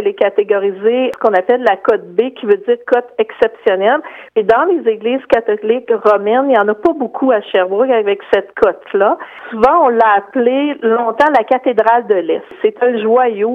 Elle est catégorisée ce qu'on appelle la cote B, qui veut dire cote exceptionnelle. Et dans les églises catholiques romaines, il n'y en a pas beaucoup à Sherbrooke avec cette cote-là. Souvent, on l'a appelée longtemps la cathédrale de l'Est. C'est un joyau